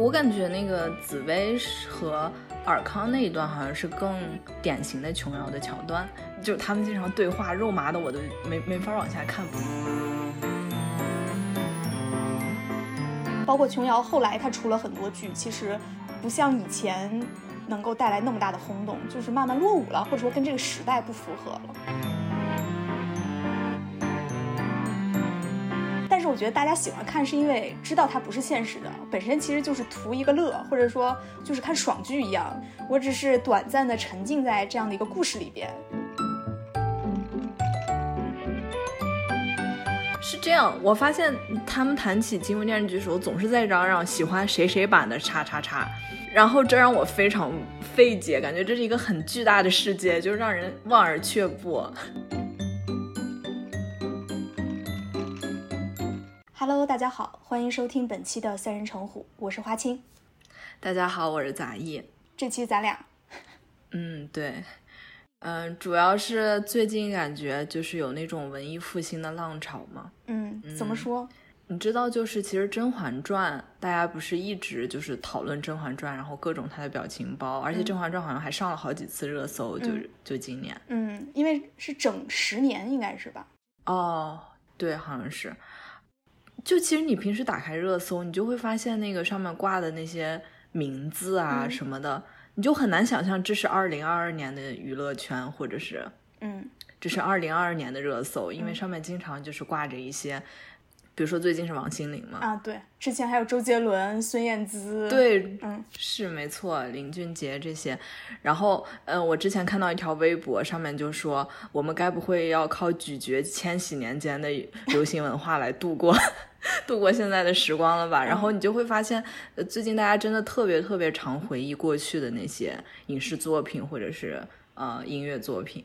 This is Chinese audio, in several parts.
我感觉那个紫薇和尔康那一段好像是更典型的琼瑶的桥段，就他们经常对话，肉麻的我都没没法往下看。包括琼瑶后来她出了很多剧，其实不像以前能够带来那么大的轰动，就是慢慢落伍了，或者说跟这个时代不符合了。我觉得大家喜欢看，是因为知道它不是现实的，本身其实就是图一个乐，或者说就是看爽剧一样。我只是短暂的沉浸在这样的一个故事里边。是这样，我发现他们谈起金庸电视剧的时候，总是在嚷嚷喜欢谁谁版的叉叉叉，然后这让我非常费解，感觉这是一个很巨大的世界，就让人望而却步。Hello，大家好，欢迎收听本期的三人成虎，我是花青。大家好，我是杂艺。这期咱俩，嗯，对，嗯，主要是最近感觉就是有那种文艺复兴的浪潮嘛。嗯，怎么说？你知道，就是其实《甄嬛传》，大家不是一直就是讨论《甄嬛传》，然后各种它的表情包，而且《甄嬛传》好像还上了好几次热搜，就是就今年。嗯，因为是整十年，应该是吧？哦，对，好像是。就其实你平时打开热搜，你就会发现那个上面挂的那些名字啊什么的，你就很难想象这是二零二二年的娱乐圈，或者是嗯，这是二零二二年的热搜，因为上面经常就是挂着一些。比如说最近是王心凌嘛？啊，对，之前还有周杰伦、孙燕姿，对，嗯，是没错，林俊杰这些。然后，嗯，我之前看到一条微博，上面就说我们该不会要靠咀嚼千禧年间的流行文化来度过 度过现在的时光了吧？然后你就会发现，最近大家真的特别特别常回忆过去的那些影视作品或者是呃音乐作品。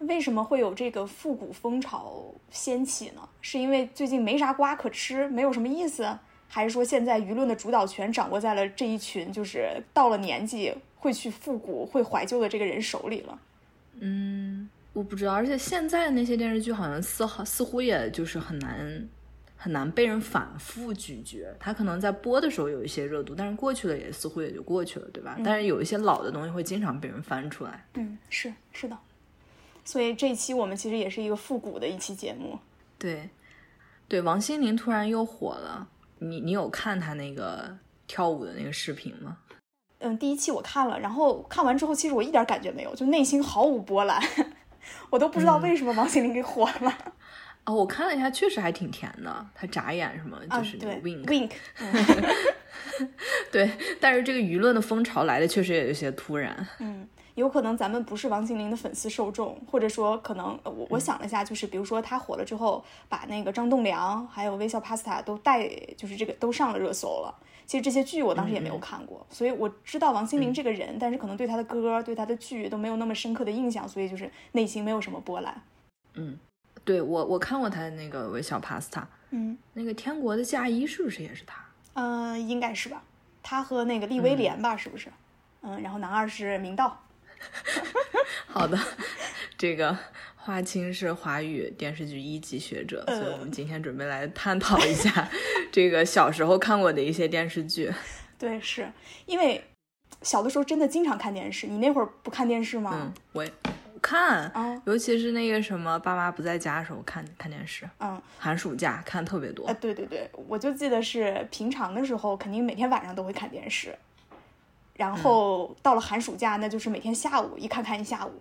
为什么会有这个复古风潮掀起呢？是因为最近没啥瓜可吃，没有什么意思，还是说现在舆论的主导权掌握在了这一群就是到了年纪会去复古、会怀旧的这个人手里了？嗯，我不知道。而且现在那些电视剧好像似好似乎也就是很难很难被人反复咀嚼。它可能在播的时候有一些热度，但是过去了也似乎也就过去了，对吧？但是有一些老的东西会经常被人翻出来。嗯，是是的。所以这一期我们其实也是一个复古的一期节目，对，对，王心凌突然又火了，你你有看她那个跳舞的那个视频吗？嗯，第一期我看了，然后看完之后，其实我一点感觉没有，就内心毫无波澜，我都不知道为什么王心凌给火了。哦，我看了一下，确实还挺甜的，她眨眼什么，就是那个 wink wink，对，但是这个舆论的风潮来的确实也有些突然，嗯。有可能咱们不是王心凌的粉丝受众，或者说可能我我想了一下，就是比如说她火了之后，把那个张栋梁还有微笑 Pasta 都带，就是这个都上了热搜了。其实这些剧我当时也没有看过，所以我知道王心凌这个人，但是可能对她的歌、对她的剧都没有那么深刻的印象，所以就是内心没有什么波澜。嗯，对我我看过她的那个微笑 Pasta，嗯，那个天国的嫁衣是不是也是她？嗯，应该是吧。她和那个厉威廉吧，是不是？嗯，然后男二是明道。好的，这个华清是华语电视剧一级学者，所以我们今天准备来探讨一下这个小时候看过的一些电视剧。对，是因为小的时候真的经常看电视。你那会儿不看电视吗？嗯，我也看啊，尤其是那个什么爸妈不在家的时候看看电视。嗯，寒暑假看特别多。啊，对对对，我就记得是平常的时候，肯定每天晚上都会看电视。然后到了寒暑假，那就是每天下午一看看一下午，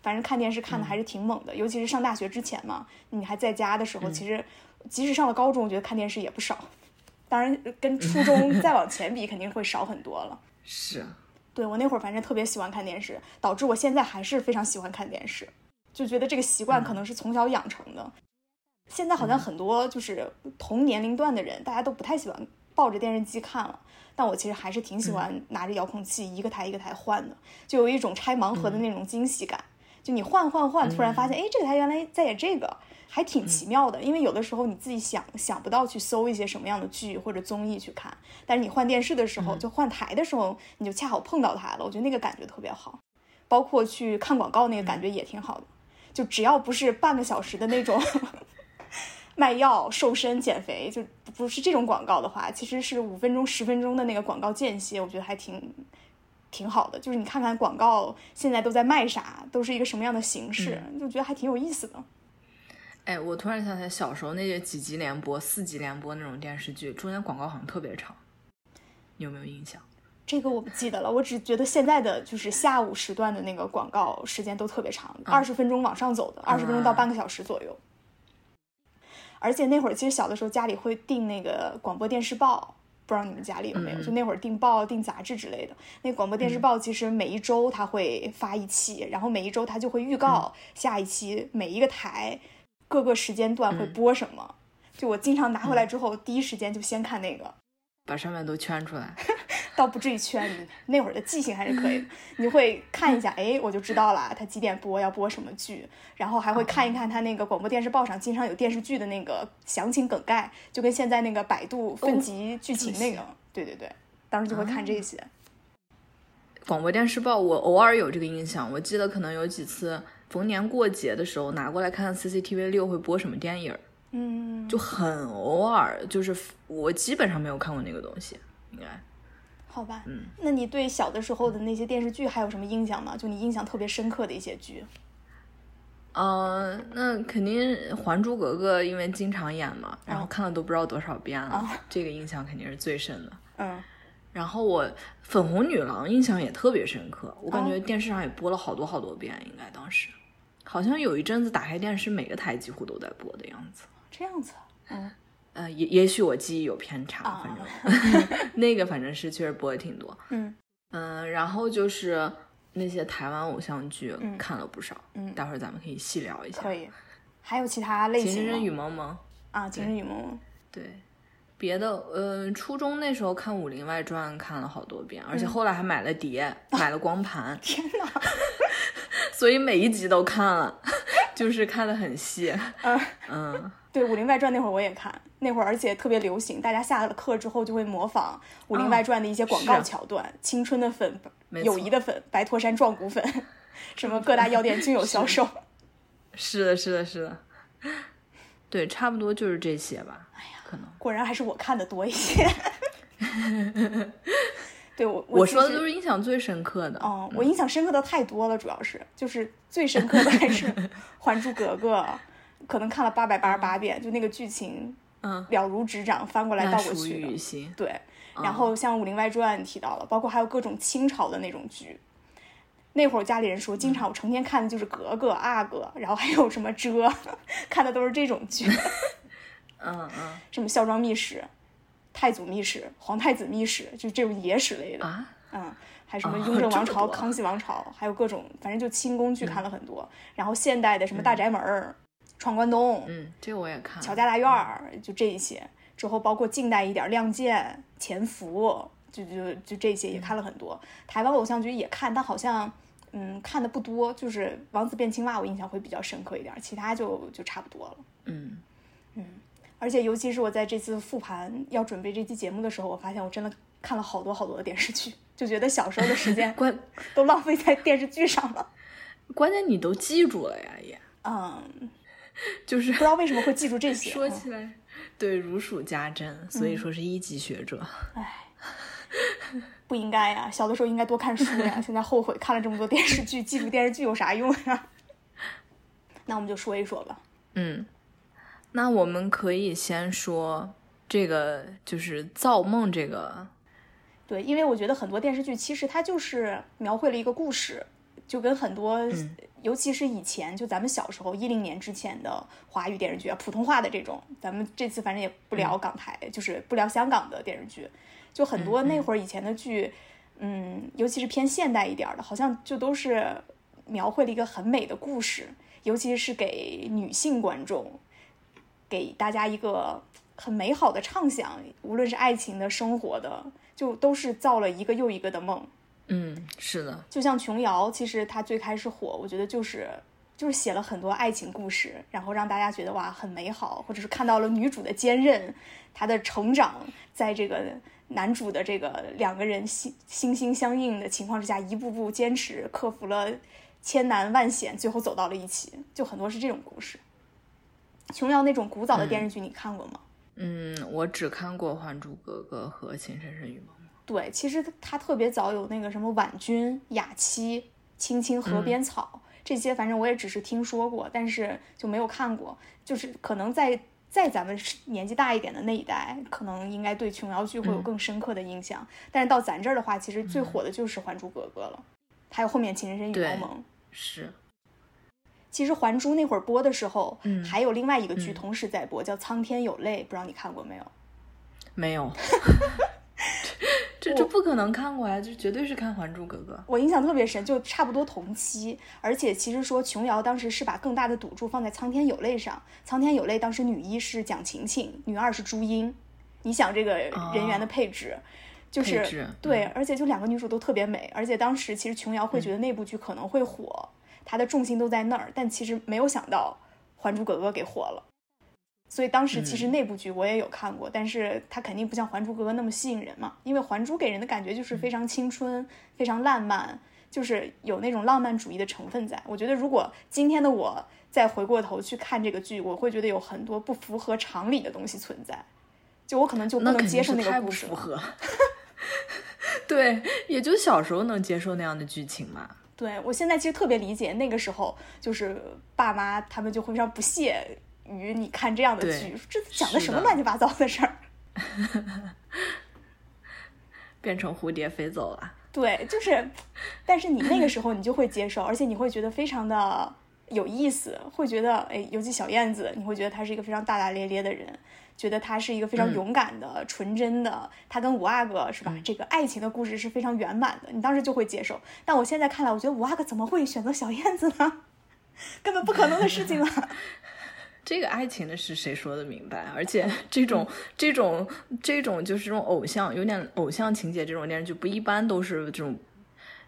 反正看电视看的还是挺猛的。尤其是上大学之前嘛，你还在家的时候，其实即使上了高中，我觉得看电视也不少。当然，跟初中 再往前比，肯定会少很多了。是啊，对我那会儿反正特别喜欢看电视，导致我现在还是非常喜欢看电视，就觉得这个习惯可能是从小养成的。现在好像很多就是同年龄段的人，大家都不太喜欢抱着电视机看了。但我其实还是挺喜欢拿着遥控器一个台一个台换的，就有一种拆盲盒的那种惊喜感。就你换换换，突然发现，哎，这个台原来在演这个，还挺奇妙的。因为有的时候你自己想想不到去搜一些什么样的剧或者综艺去看，但是你换电视的时候，就换台的时候，你就恰好碰到它了。我觉得那个感觉特别好，包括去看广告那个感觉也挺好的。就只要不是半个小时的那种。卖药、瘦身、减肥，就不是这种广告的话，其实是五分钟、十分钟的那个广告间歇，我觉得还挺挺好的。就是你看看广告现在都在卖啥，都是一个什么样的形式，就觉得还挺有意思的。哎，我突然想起来，小时候那些几集连播、四集连播那种电视剧，中间广告好像特别长，你有没有印象？这个我不记得了，我只觉得现在的就是下午时段的那个广告时间都特别长，二十分钟往上走的，二十分钟到半个小时左右。而且那会儿其实小的时候家里会订那个广播电视报，不知道你们家里有没有？就那会儿订报、订杂志之类的。那广播电视报其实每一周它会发一期，然后每一周它就会预告下一期每一个台各个时间段会播什么。就我经常拿回来之后，第一时间就先看那个。把上面都圈出来，倒不至于圈。你那会儿的记性还是可以的，你会看一下，哎，我就知道了，他几点播，要播什么剧，然后还会看一看他那个广播电视报上经常有电视剧的那个详情梗概，就跟现在那个百度分级剧情那个，对对对，当时就会看这些。广播电视报我偶尔有这个印象，我记得可能有几次逢年过节的时候拿过来看 CCTV 六会播什么电影。嗯，就很偶尔，就是我基本上没有看过那个东西，应该，好吧，嗯，那你对小的时候的那些电视剧还有什么印象吗？就你印象特别深刻的一些剧？呃，那肯定《还珠格格》，因为经常演嘛，然后看了都不知道多少遍了，这个印象肯定是最深的。嗯，然后我《粉红女郎》印象也特别深刻，我感觉电视上也播了好多好多遍，应该当时，好像有一阵子打开电视，每个台几乎都在播的样子。这样子，嗯，呃，也也许我记忆有偏差，反正 那个反正是确实播的挺多，嗯。嗯，然后就是那些台湾偶像剧看了不少，嗯，待会儿咱们可以细聊一下，可以，还有其他类型情深雨蒙蒙啊，情深雨蒙。蒙，对，别的，呃，初中那时候看《武林外传》看了好多遍，而且后来还买了碟，买了光盘，天哪，所以每一集都看了，就是看的很细，嗯。嗯。对《武林外传》那会儿我也看，那会儿而且特别流行，大家下了课之后就会模仿《武林外传》的一些广告桥段，青春的粉、友谊的粉、白驼山壮骨粉，什么各大药店均有销售。是的，是的，是的。对，差不多就是这些吧。哎呀，可能果然还是我看的多一些。对我，我说的都是印象最深刻的。哦，我印象深刻的太多了，主要是就是最深刻的还是《还珠格格》。可能看了八百八十八遍，就那个剧情，嗯，了如指掌，翻过来倒过去的。对，然后像《武林外传》提到了，包括还有各种清朝的那种剧。那会儿家里人说，经常我成天看的就是格格、阿哥，然后还有什么遮，看的都是这种剧。嗯嗯。什么孝庄秘史、太祖秘史、皇太子秘史，就这种野史类的。啊。嗯，还什么雍正王朝、康熙王朝，还有各种，反正就清宫剧看了很多。然后现代的什么大宅门儿。闯关东，嗯，这个我也看。乔家大院儿，就这一些。之后包括近代一点，《亮剑》《潜伏》，就就就这些也看了很多。台湾偶像剧也看，但好像嗯看的不多。就是《王子变青蛙》，我印象会比较深刻一点，其他就就差不多了。嗯嗯，而且尤其是我在这次复盘要准备这期节目的时候，我发现我真的看了好多好多的电视剧，就觉得小时候的时间 关都浪费在电视剧上了。关键你都记住了呀，也嗯。就是不知道为什么会记住这些。说起来，对如数家珍，所以说是一级学者。唉，不应该呀，小的时候应该多看书呀。现在后悔看了这么多电视剧，记住电视剧有啥用呀？那我们就说一说吧。嗯，那我们可以先说这个，就是造梦这个。对，因为我觉得很多电视剧其实它就是描绘了一个故事。就跟很多，尤其是以前，就咱们小时候一零年之前的华语电视剧啊，普通话的这种，咱们这次反正也不聊港台，就是不聊香港的电视剧，就很多那会儿以前的剧，嗯，尤其是偏现代一点的，好像就都是描绘了一个很美的故事，尤其是给女性观众，给大家一个很美好的畅想，无论是爱情的、生活的，就都是造了一个又一个的梦。嗯，是的，就像琼瑶，其实她最开始火，我觉得就是就是写了很多爱情故事，然后让大家觉得哇很美好，或者是看到了女主的坚韧，她的成长，在这个男主的这个两个人心心心相印的情况之下，一步步坚持，克服了千难万险，最后走到了一起，就很多是这种故事。琼瑶那种古早的电视剧，你看过吗？嗯，我只看过《还珠格格》和《情深深雨蒙蒙》。对，其实他特别早有那个什么婉君、雅妻、青青河边草、这些，反正我也只是听说过，但是就没有看过。就是可能在在咱们年纪大一点的那一代，可能应该对琼瑶剧会有更深刻的印象。但是到咱这儿的话，其实最火的就是《还珠格格》了，还有后面《情深深雨蒙蒙》。是。其实《还珠》那会儿播的时候，嗯，还有另外一个剧同时在播，叫《苍天有泪》，不知道你看过没有？没有。这这不可能看过呀，就绝对是看《还珠格格》。我印象特别深，就差不多同期。而且其实说琼瑶当时是把更大的赌注放在《苍天有泪》上，《苍天有泪》当时女一是蒋勤勤，女二是朱茵。你想这个人员的配置，就是对，而且就两个女主都特别美。而且当时其实琼瑶会觉得那部剧可能会火，她的重心都在那儿，但其实没有想到《还珠格格》给火了。所以当时其实那部剧我也有看过，但是它肯定不像《还珠格格》那么吸引人嘛，因为《还珠》给人的感觉就是非常青春、非常浪漫，就是有那种浪漫主义的成分在。我觉得如果今天的我再回过头去看这个剧，我会觉得有很多不符合常理的东西存在，就我可能就不能接受那个故事。不符合。对，也就小时候能接受那样的剧情嘛。对我现在其实特别理解那个时候，就是爸妈他们就会非常不屑。于你看这样的剧，这讲的什么乱七八糟的事儿？变成蝴蝶飞走了。对，就是，但是你那个时候你就会接受，而且你会觉得非常的有意思，会觉得哎，尤其小燕子，你会觉得她是一个非常大大咧咧的人，觉得她是一个非常勇敢的、纯真的。她跟五阿哥是吧？这个爱情的故事是非常圆满的，你当时就会接受。但我现在看来，我觉得五阿哥怎么会选择小燕子呢？根本不可能的事情啊！这个爱情的事谁说的明白？而且 这种这种这种就是这种偶像，有点偶像情节这种电视剧，不一般都是这种，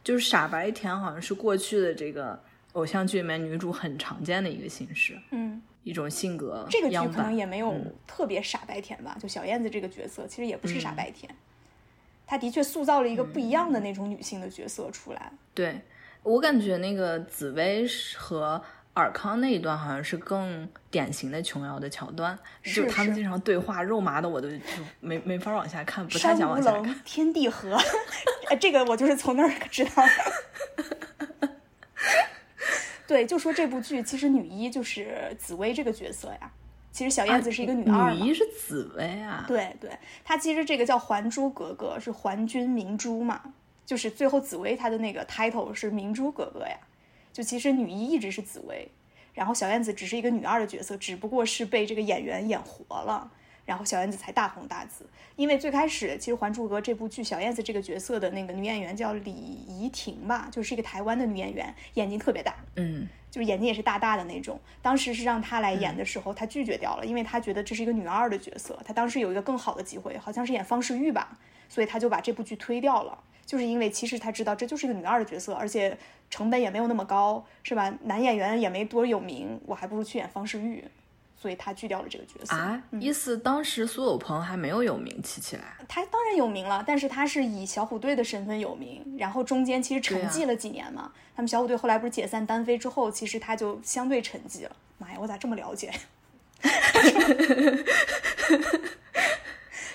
就是傻白甜，好像是过去的这个偶像剧里面女主很常见的一个形式，嗯，一种性格。这个剧可能也没有特别傻白甜吧？就小燕子这个角色，其实也不是傻白甜，她的确塑造了一个不一样的那种女性的角色出来。对我感觉那个紫薇和。尔康那一段好像是更典型的琼瑶的桥段，就他们经常对话，肉麻的我都就没没法往下看，不太想往下看。天地合，这个我就是从那儿知道的。对，就说这部剧其实女一就是紫薇这个角色呀，其实小燕子是一个女二女一是紫薇啊。对对，她其实这个叫《还珠格格》，是还君明珠嘛，就是最后紫薇她的那个 title 是明珠格格呀。就其实女一一直是紫薇，然后小燕子只是一个女二的角色，只不过是被这个演员演活了，然后小燕子才大红大紫。因为最开始其实《还珠格格》这部剧，小燕子这个角色的那个女演员叫李怡婷吧，就是一个台湾的女演员，眼睛特别大，嗯，就是眼睛也是大大的那种。当时是让她来演的时候，她拒绝掉了，因为她觉得这是一个女二的角色，她当时有一个更好的机会，好像是演方世玉吧，所以她就把这部剧推掉了。就是因为其实她知道这就是一个女二的角色，而且成本也没有那么高，是吧？男演员也没多有名，我还不如去演方世玉，所以他拒掉了这个角色啊。意思当时苏有朋还没有有名气起来，他当然有名了，但是他是以小虎队的身份有名，然后中间其实沉寂了几年嘛。他们小虎队后来不是解散单飞之后，其实他就相对沉寂了。妈呀，我咋这么了解？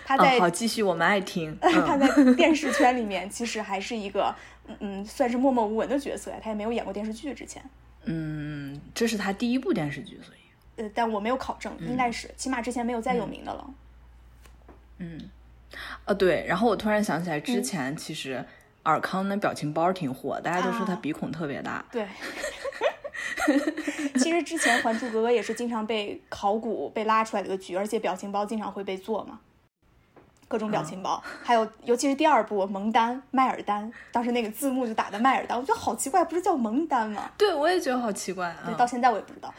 他在好继续，我们爱听。他在电视圈里面其实还是一个嗯嗯，算是默默无闻的角色呀。他也没有演过电视剧之前。嗯，这是他第一部电视剧，所以呃，但我没有考证，应该是起码之前没有再有名的了。嗯，呃，对。然后我突然想起来，之前其实尔康的表情包挺火，大家都说他鼻孔特别大。对。其实之前《还珠格格》也是经常被考古被拉出来的个剧，而且表情包经常会被做嘛。各种表情包，还有尤其是第二部蒙丹麦尔丹，当时那个字幕就打的麦尔丹，我觉得好奇怪，不是叫蒙丹吗？对，我也觉得好奇怪。对，到现在我也不知道，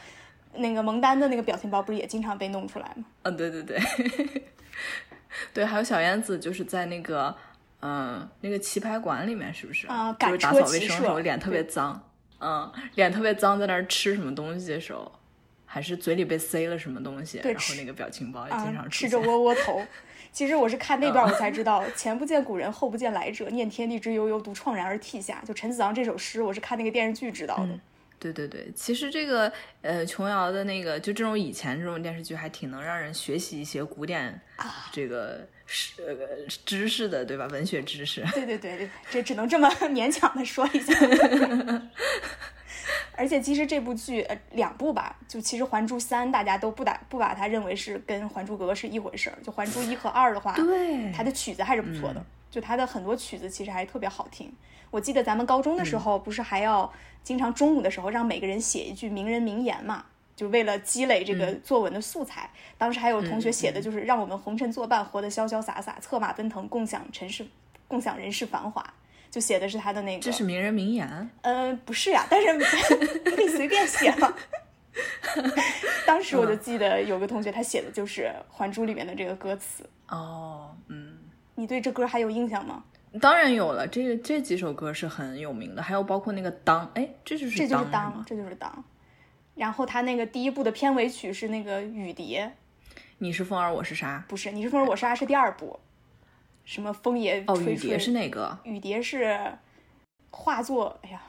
那个蒙丹的那个表情包不是也经常被弄出来吗？嗯，对对对，对，还有小燕子就是在那个嗯那个棋牌馆里面，是不是啊？就是打扫卫生的时候脸特别脏，嗯，脸特别脏，在那儿吃什么东西的时候，还是嘴里被塞了什么东西，然后那个表情包也经常吃着窝窝头。其实我是看那段我才知道，前不见古人后不见来者，念天地之悠悠，独怆然而涕下。就陈子昂这首诗，我是看那个电视剧知道的。对对对，其实这个呃，琼瑶的那个就这种以前这种电视剧还挺能让人学习一些古典啊这个是呃知识的，对吧？文学知识。对对对对，这只能这么 勉强的说一下。而且其实这部剧呃两部吧，就其实《还珠三》大家都不打不把它认为是跟《还珠格格》是一回事儿，就《还珠一》和二的话，对它的曲子还是不错的，就它的很多曲子其实还特别好听。我记得咱们高中的时候，不是还要经常中午的时候让每个人写一句名人名言嘛？就为了积累这个作文的素材。当时还有同学写的就是让我们红尘作伴，活得潇潇洒洒，策马奔腾，共享尘世，共享人世繁华。就写的是他的那个，这是名人名言。呃，不是呀，但是 你可以随便写嘛。当时我就记得有个同学，他写的就是《还珠》里面的这个歌词。哦，嗯，你对这歌还有印象吗？当然有了，这个这几首歌是很有名的，还有包括那个当，哎，这就是这就是当当，这就是当。然后他那个第一部的片尾曲是那个雨蝶，你是风儿，我是沙？不是，你是风儿，我是沙是第二部，什么风也哦，吹吹。雨蝶是哪个？雨蝶是化作，哎呀，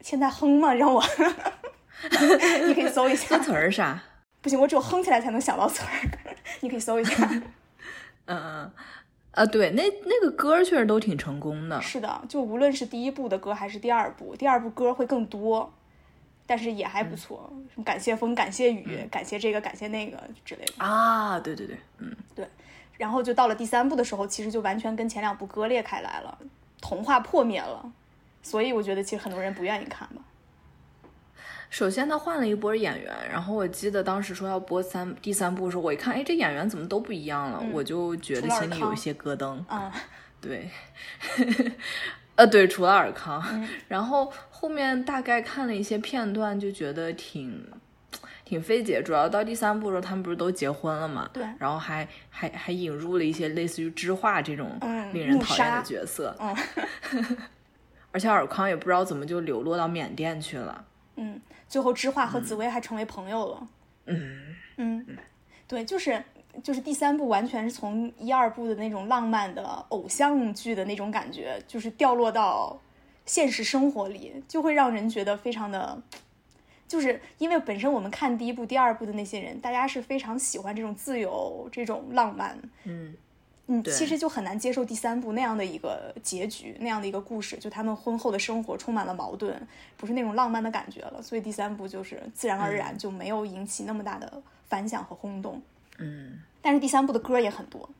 现在哼嘛，让我，你可以搜一下歌词儿是啥？不行，我只有哼起来才能想到词儿，你可以搜一下。嗯嗯，啊，对，那那个歌确实都挺成功的。是的，就无论是第一部的歌还是第二部，第二部歌会更多，但是也还不错。什么感谢风，感谢雨，感谢这个，感谢那个之类的。啊，对对对，嗯，然后就到了第三部的时候，其实就完全跟前两部割裂开来了，童话破灭了。所以我觉得其实很多人不愿意看吧。首先他换了一波演员，然后我记得当时说要播三第三部的时候，我一看，哎，这演员怎么都不一样了，我就觉得心里有一些咯噔。啊，对，呃，对，除了尔康，然后后面大概看了一些片段，就觉得挺挺费解。主要到第三部的时候，他们不是都结婚了嘛？对然后还还还引入了一些类似于知画这种嗯令人怒讨厌的角色，嗯 而且尔康也不知道怎么就流落到缅甸去了。嗯，最后知画和紫薇还成为朋友了。嗯，嗯，对，就是就是第三部完全是从一二部的那种浪漫的偶像剧的那种感觉，就是掉落到现实生活里，就会让人觉得非常的，就是因为本身我们看第一部、第二部的那些人，大家是非常喜欢这种自由、这种浪漫，嗯，嗯，其实就很难接受第三部那样的一个结局，那样的一个故事，就他们婚后的生活充满了矛盾，不是那种浪漫的感觉了，所以第三部就是自然而然就没有引起那么大的反响和轰动。嗯，但是第三部的歌也很多，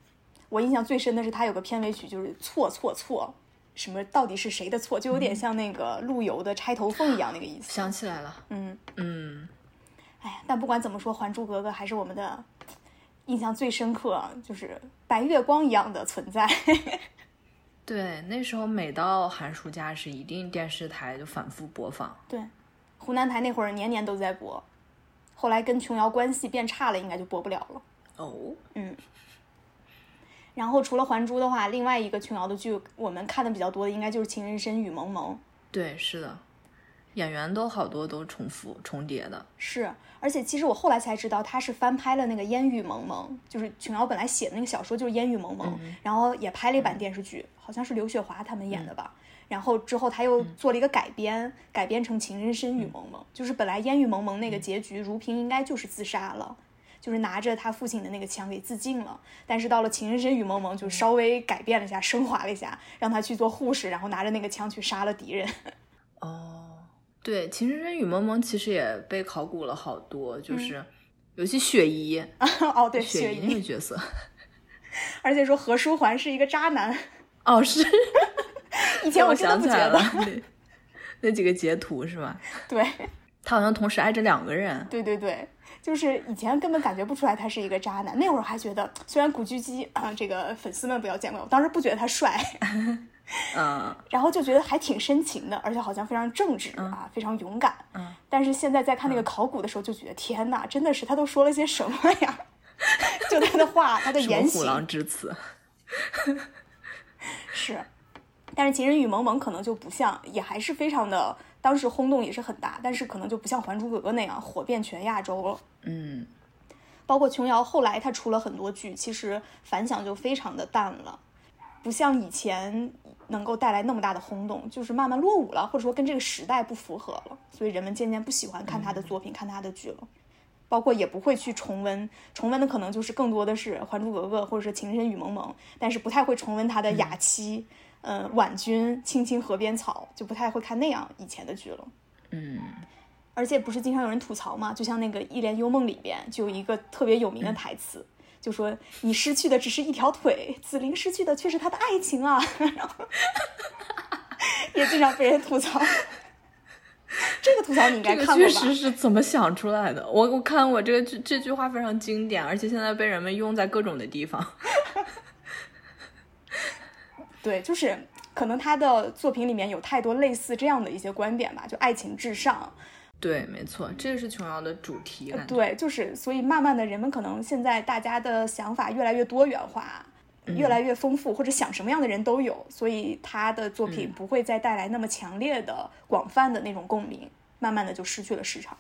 我印象最深的是它有个片尾曲，就是错错错，什么到底是谁的错，就有点像那个陆游的《钗头凤》一样那个意思。想起来了，嗯，嗯，哎呀，但不管怎么说，《还珠格格》还是我们的印象最深刻，就是白月光一样的存在。对，那时候每到寒暑假是一定电视台就反复播放。对，湖南台那会儿年年都在播，后来跟琼瑶关系变差了，应该就播不了了。哦，然后除了《还珠》的话，另外一个琼瑶的剧我们看的比较多的，应该就是《情深深雨蒙蒙》。对，是的，演员都好多都重复重叠的。是，而且其实我后来才知道，他是翻拍了那个《烟雨蒙蒙》，就是琼瑶本来写的那个小说就是《烟雨蒙蒙》，然后也拍了一版电视剧，好像是刘雪华他们演的吧。然后之后他又做了一个改编，改编成《情深深雨蒙蒙》，就是本来《烟雨蒙蒙》那个结局，如萍应该就是自杀了。就是拿着他父亲的那个枪给自尽了，但是到了《情深深雨蒙蒙》就稍微改变了一下，升华了一下，让他去做护士，然后拿着那个枪去杀了敌人。哦，对，《情深深雨蒙蒙》其实也被考古了好多，就是、尤其雪姨，哦，对，雪雪姨那个，角色。而且说何书桓是一个渣男，哦，是，以前我真的想起来了不觉得。，那那几个截图是吧？对，他好像同时爱着两个人。对对对，就是以前根本感觉不出来他是一个渣男，那会儿还觉得，虽然古巨基啊、这个粉丝们不要见怪，我当时不觉得他帅，嗯，然后就觉得还挺深情的，而且好像非常正直啊，非常勇敢。嗯，但是现在在看那个考古的时候，就觉得天哪，真的是他都说了些什么呀？就他的话，他的言行虎狼之词？是，但是《情人雨蒙蒙》可能就不像，也还是非常的，当时轰动也是很大，但是可能就不像《还珠格格》那样火遍全亚洲了。嗯，包括琼瑶后来她出了很多剧，其实反响就非常的淡了，不像以前能够带来那么大的轰动，就是慢慢落伍了，或者说跟这个时代不符合了，所以人们渐渐不喜欢看她的作品，看她的剧了，包括也不会去重温，重温的可能就是更多的是《还珠格格》或者是《情深深雨蒙蒙》，但是不太会重温她的《雅妻》、呃《婉君》、《青青河边草》，就不太会看那样以前的剧了。嗯，而且不是经常有人吐槽嘛，就像那个《一帘幽梦》里边就有一个特别有名的台词。就说你失去的只是一条腿，紫菱失去的却是她的爱情啊！然后 也经常被人吐槽。这个吐槽你应该看过吧？确实是怎么想出来的？我我看我这个这这句话非常经典，而且现在被人们用在各种的地方。对，就是可能他的作品里面有太多类似这样的一些观点吧，就爱情至上。对，没错，这个是琼瑶的主题。对，就是所以慢慢的人们可能现在大家的想法越来越多元化，越来越丰富，或者想什么样的人都有，所以他的作品不会再带来那么强烈的、广泛的那种共鸣，慢慢的就失去了市场。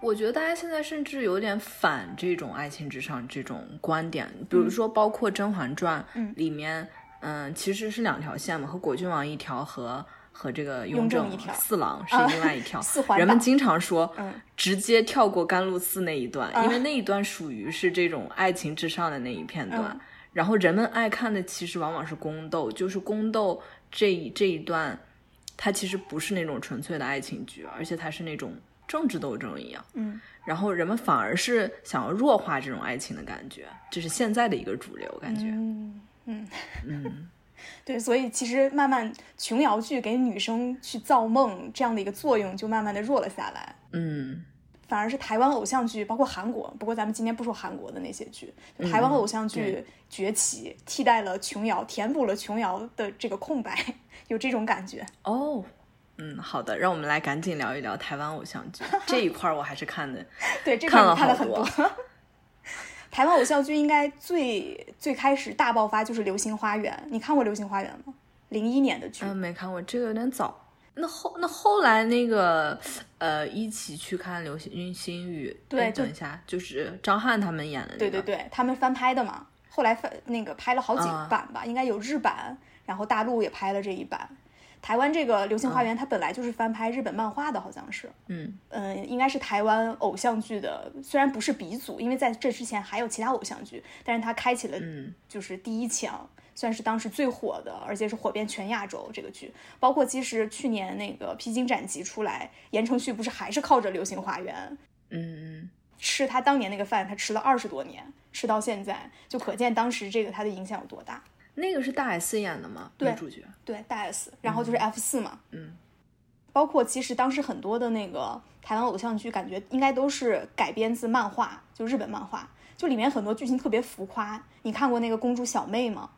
我觉得大家现在甚至有点反这种爱情至上这种观点，比如说包括《甄嬛传》里面，嗯，其实是两条线嘛，和果郡王一条和。和这个雍正四郎是另外一条，人们经常说，直接跳过甘露寺那一段，因为那一段属于是这种爱情至上的那一片段。然后人们爱看的其实往往是宫斗，就是宫斗这一这一段，它其实不是那种纯粹的爱情剧，而且它是那种政治斗争一样。嗯，然后人们反而是想要弱化这种爱情的感觉，这是现在的一个主流感觉。嗯嗯嗯。对，所以其实慢慢琼瑶剧给女生去造梦这样的一个作用就慢慢的弱了下来。嗯，反而是台湾偶像剧，包括韩国，不过咱们今天不说韩国的那些剧，台湾偶像剧崛起，替代了琼瑶，填补了琼瑶的这个空白，有这种感觉。哦，嗯，好的，让我们来赶紧聊一聊台湾偶像剧这一块，我还是看的，对，这块看了很多。台湾偶像剧应该最最开始大爆发就是《流星花园》，你看过《流星花园》吗？零一年的剧。嗯，没看过，这个有点早。那后那后来那个呃，一起去看《流星星雨》。对，等一下，就是张翰他们演的。对对对，他们翻拍的嘛。后来翻那个拍了好几版吧，应该有日版，然后大陆也拍了这一版。台湾这个《流星花园》，它本来就是翻拍日本漫画的，好像是。嗯嗯，应该是台湾偶像剧的，虽然不是鼻祖，因为在这之前还有其他偶像剧，但是它开启了，就是第一枪，算是当时最火的，而且是火遍全亚洲。这个剧，包括其实去年那个《披荆斩棘》出来，言承旭不是还是靠着《流星花园》，嗯，吃他当年那个饭，他吃了二十多年，吃到现在，就可见当时这个他的影响有多大。那个是大 S 演的吗？对主角对大 S，然后就是 F 四嘛，嗯，包括其实当时很多的那个台湾偶像剧，感觉应该都是改编自漫画，就日本漫画，就里面很多剧情特别浮夸。你看过那个公主小妹吗？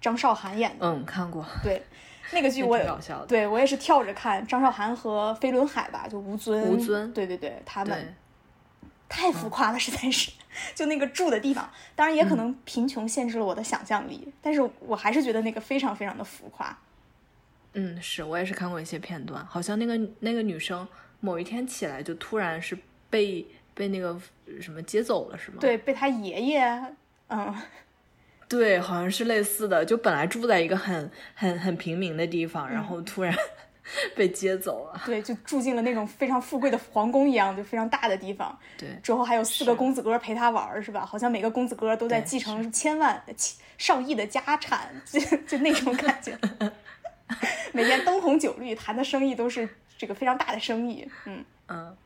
张韶涵演的，嗯，看过。对，那个剧我也对我也是跳着看。张韶涵和飞轮海吧，就吴尊，吴尊，对对对，他们。太浮夸了，实在是，就那个住的地方，当然也可能贫穷限制了我的想象力，但是我还是觉得那个非常非常的浮夸。嗯，是我也是看过一些片段，好像那个那个女生某一天起来就突然是被被那个什么接走了，是吗？对，被他爷爷，嗯，对，好像是类似的，就本来住在一个很很很平民的地方，然后突然。被接走了，对，就住进了那种非常富贵的皇宫一样，就非常大的地方。对，之后还有四个公子哥陪他玩，是吧？好像每个公子哥都在继承千万、上亿的家产，就就那种感觉。每天灯红酒绿，谈的生意都是这个非常大的生意。嗯嗯。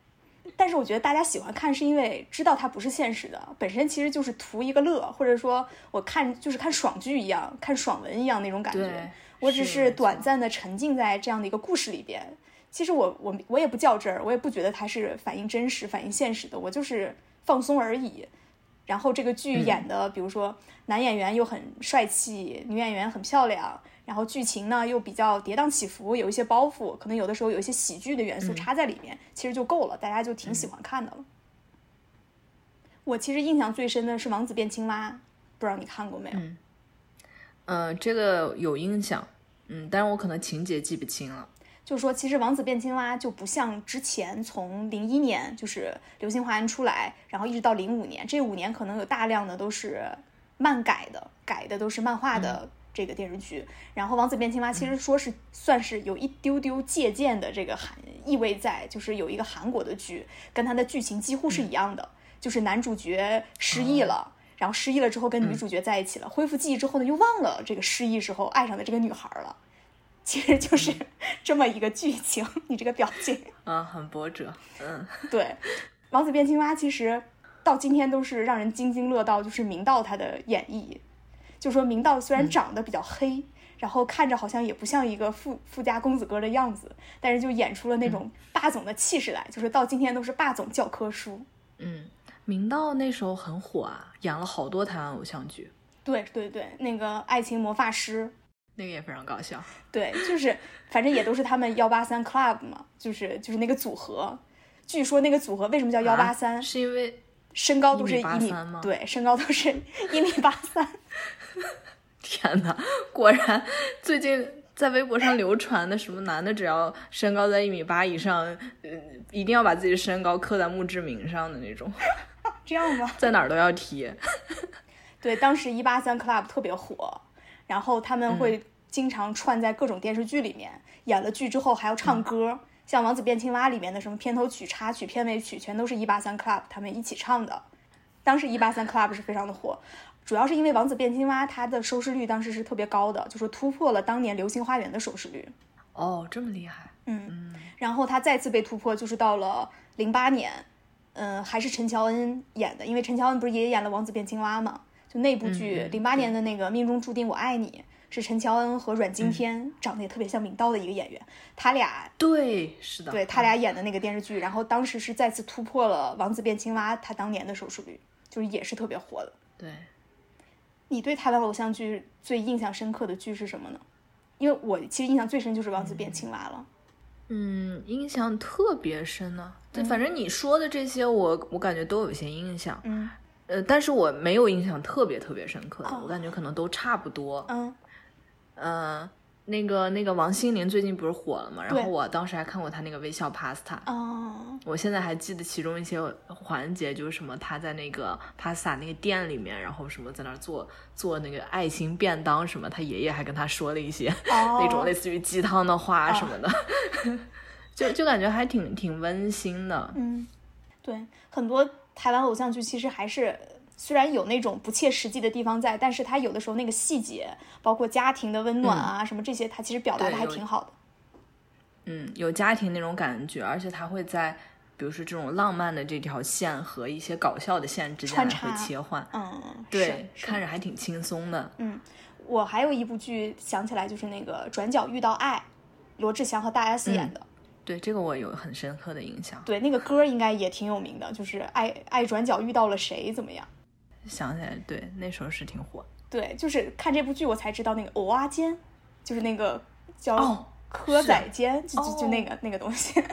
但是我觉得大家喜欢看，是因为知道它不是现实的，本身其实就是图一个乐，或者说我看就是看爽剧一样，看爽文一样那种感觉。我只是短暂的沉浸在这样的一个故事里边，其实我我我也不较真儿，我也不觉得它是反映真实、反映现实的，我就是放松而已。然后这个剧演的，比如说男演员又很帅气，女演员很漂亮，然后剧情呢又比较跌宕起伏，有一些包袱，可能有的时候有一些喜剧的元素插在里面，其实就够了，大家就挺喜欢看的了。我其实印象最深的是《王子变青蛙》，不知道你看过没有？嗯，这个有印象，嗯，但是我可能情节记不清了。就说其实《王子变青蛙》就不像之前从零一年就是《流星花园》出来，然后一直到零五年，这五年可能有大量的都是漫改的，改的都是漫画的这个电视剧。然后《王子变青蛙》其实说是算是有一丢丢借鉴的这个韩意味在，就是有一个韩国的剧，跟它的剧情几乎是一样的，就是男主角失忆了，然后失忆了之后跟女主角在一起了，恢复记忆之后呢又忘了这个失忆时候爱上的这个女孩了。其实就是这么一个剧情，你这个表情，啊，很波折，嗯，对，《王子变青蛙》其实到今天都是让人津津乐道，就是明道他的演绎，就说明道虽然长得比较黑，然后看着好像也不像一个富富家公子哥的样子，但是就演出了那种霸总的气势来，就是到今天都是霸总教科书。嗯，明道那时候很火啊，演了好多台湾偶像剧。对对对，那个《爱情魔法师》。那个也非常搞笑，对，就是反正也都是他们幺八三 club 嘛，就是就是那个组合。据说那个组合为什么叫幺八三？是因为身高都是一米对，身高都是一米八三。天哪，果然最近在微博上流传的什么男的只要身高在一米八以上，呃，一定要把自己的身高刻在墓志铭上的那种。这样吗？在哪儿都要提。对，当时一八三 club 特别火。然后他们会经常串在各种电视剧里面，演了剧之后还要唱歌，像《王子变青蛙》里面的什么片头曲、插曲、片尾曲，全都是一八三 club 他们一起唱的。当时一八三 club 是非常的火，主要是因为《王子变青蛙》它的收视率当时是特别高的，就是突破了当年《流星花园》的收视率。哦，这么厉害。嗯。然后它再次被突破，就是到了零八年，嗯，还是陈乔恩演的，因为陈乔恩不是也演了《王子变青蛙》吗？就那部剧，零八年的那个《命中注定我爱你》，是陈乔恩和阮经天，长得也特别像明道的一个演员，他俩对，是的，对他俩演的那个电视剧，然后当时是再次突破了《王子变青蛙》他当年的收视率，就是也是特别火的。对，你对台湾偶像剧最印象深刻的剧是什么呢？因为我其实印象最深就是《王子变青蛙》了。嗯，印象特别深呢，对，反正你说的这些，我我感觉都有一些印象。嗯。呃，但是我没有印象特别特别深刻的，我感觉可能都差不多。嗯，呃，那个那个王心凌最近不是火了嘛？然后我当时还看过她那个微笑 Pasta。哦。我现在还记得其中一些环节，就是什么她在那个 Pasta 那个店里面，然后什么在那做做那个爱心便当什么，她爷爷还跟她说了一些那种类似于鸡汤的话什么的，就就感觉还挺挺温馨的。嗯，对，很多。台湾偶像剧其实还是虽然有那种不切实际的地方在，但是他有的时候那个细节，包括家庭的温暖啊什么这些，他其实表达的还挺好的。嗯，有家庭那种感觉，而且他会在比如说这种浪漫的这条线和一些搞笑的线之间来回切换。嗯，对，看着还挺轻松的。嗯，我还有一部剧想起来就是那个《转角遇到爱》，罗志祥和大 S 演的。对这个我有很深刻的印象。对那个歌应该也挺有名的，就是爱爱转角遇到了谁怎么样？想起来，对那时候是挺火。对，就是看这部剧我才知道那个蚵仔煎，就是那个叫蚵仔煎，就就就那个那个东西。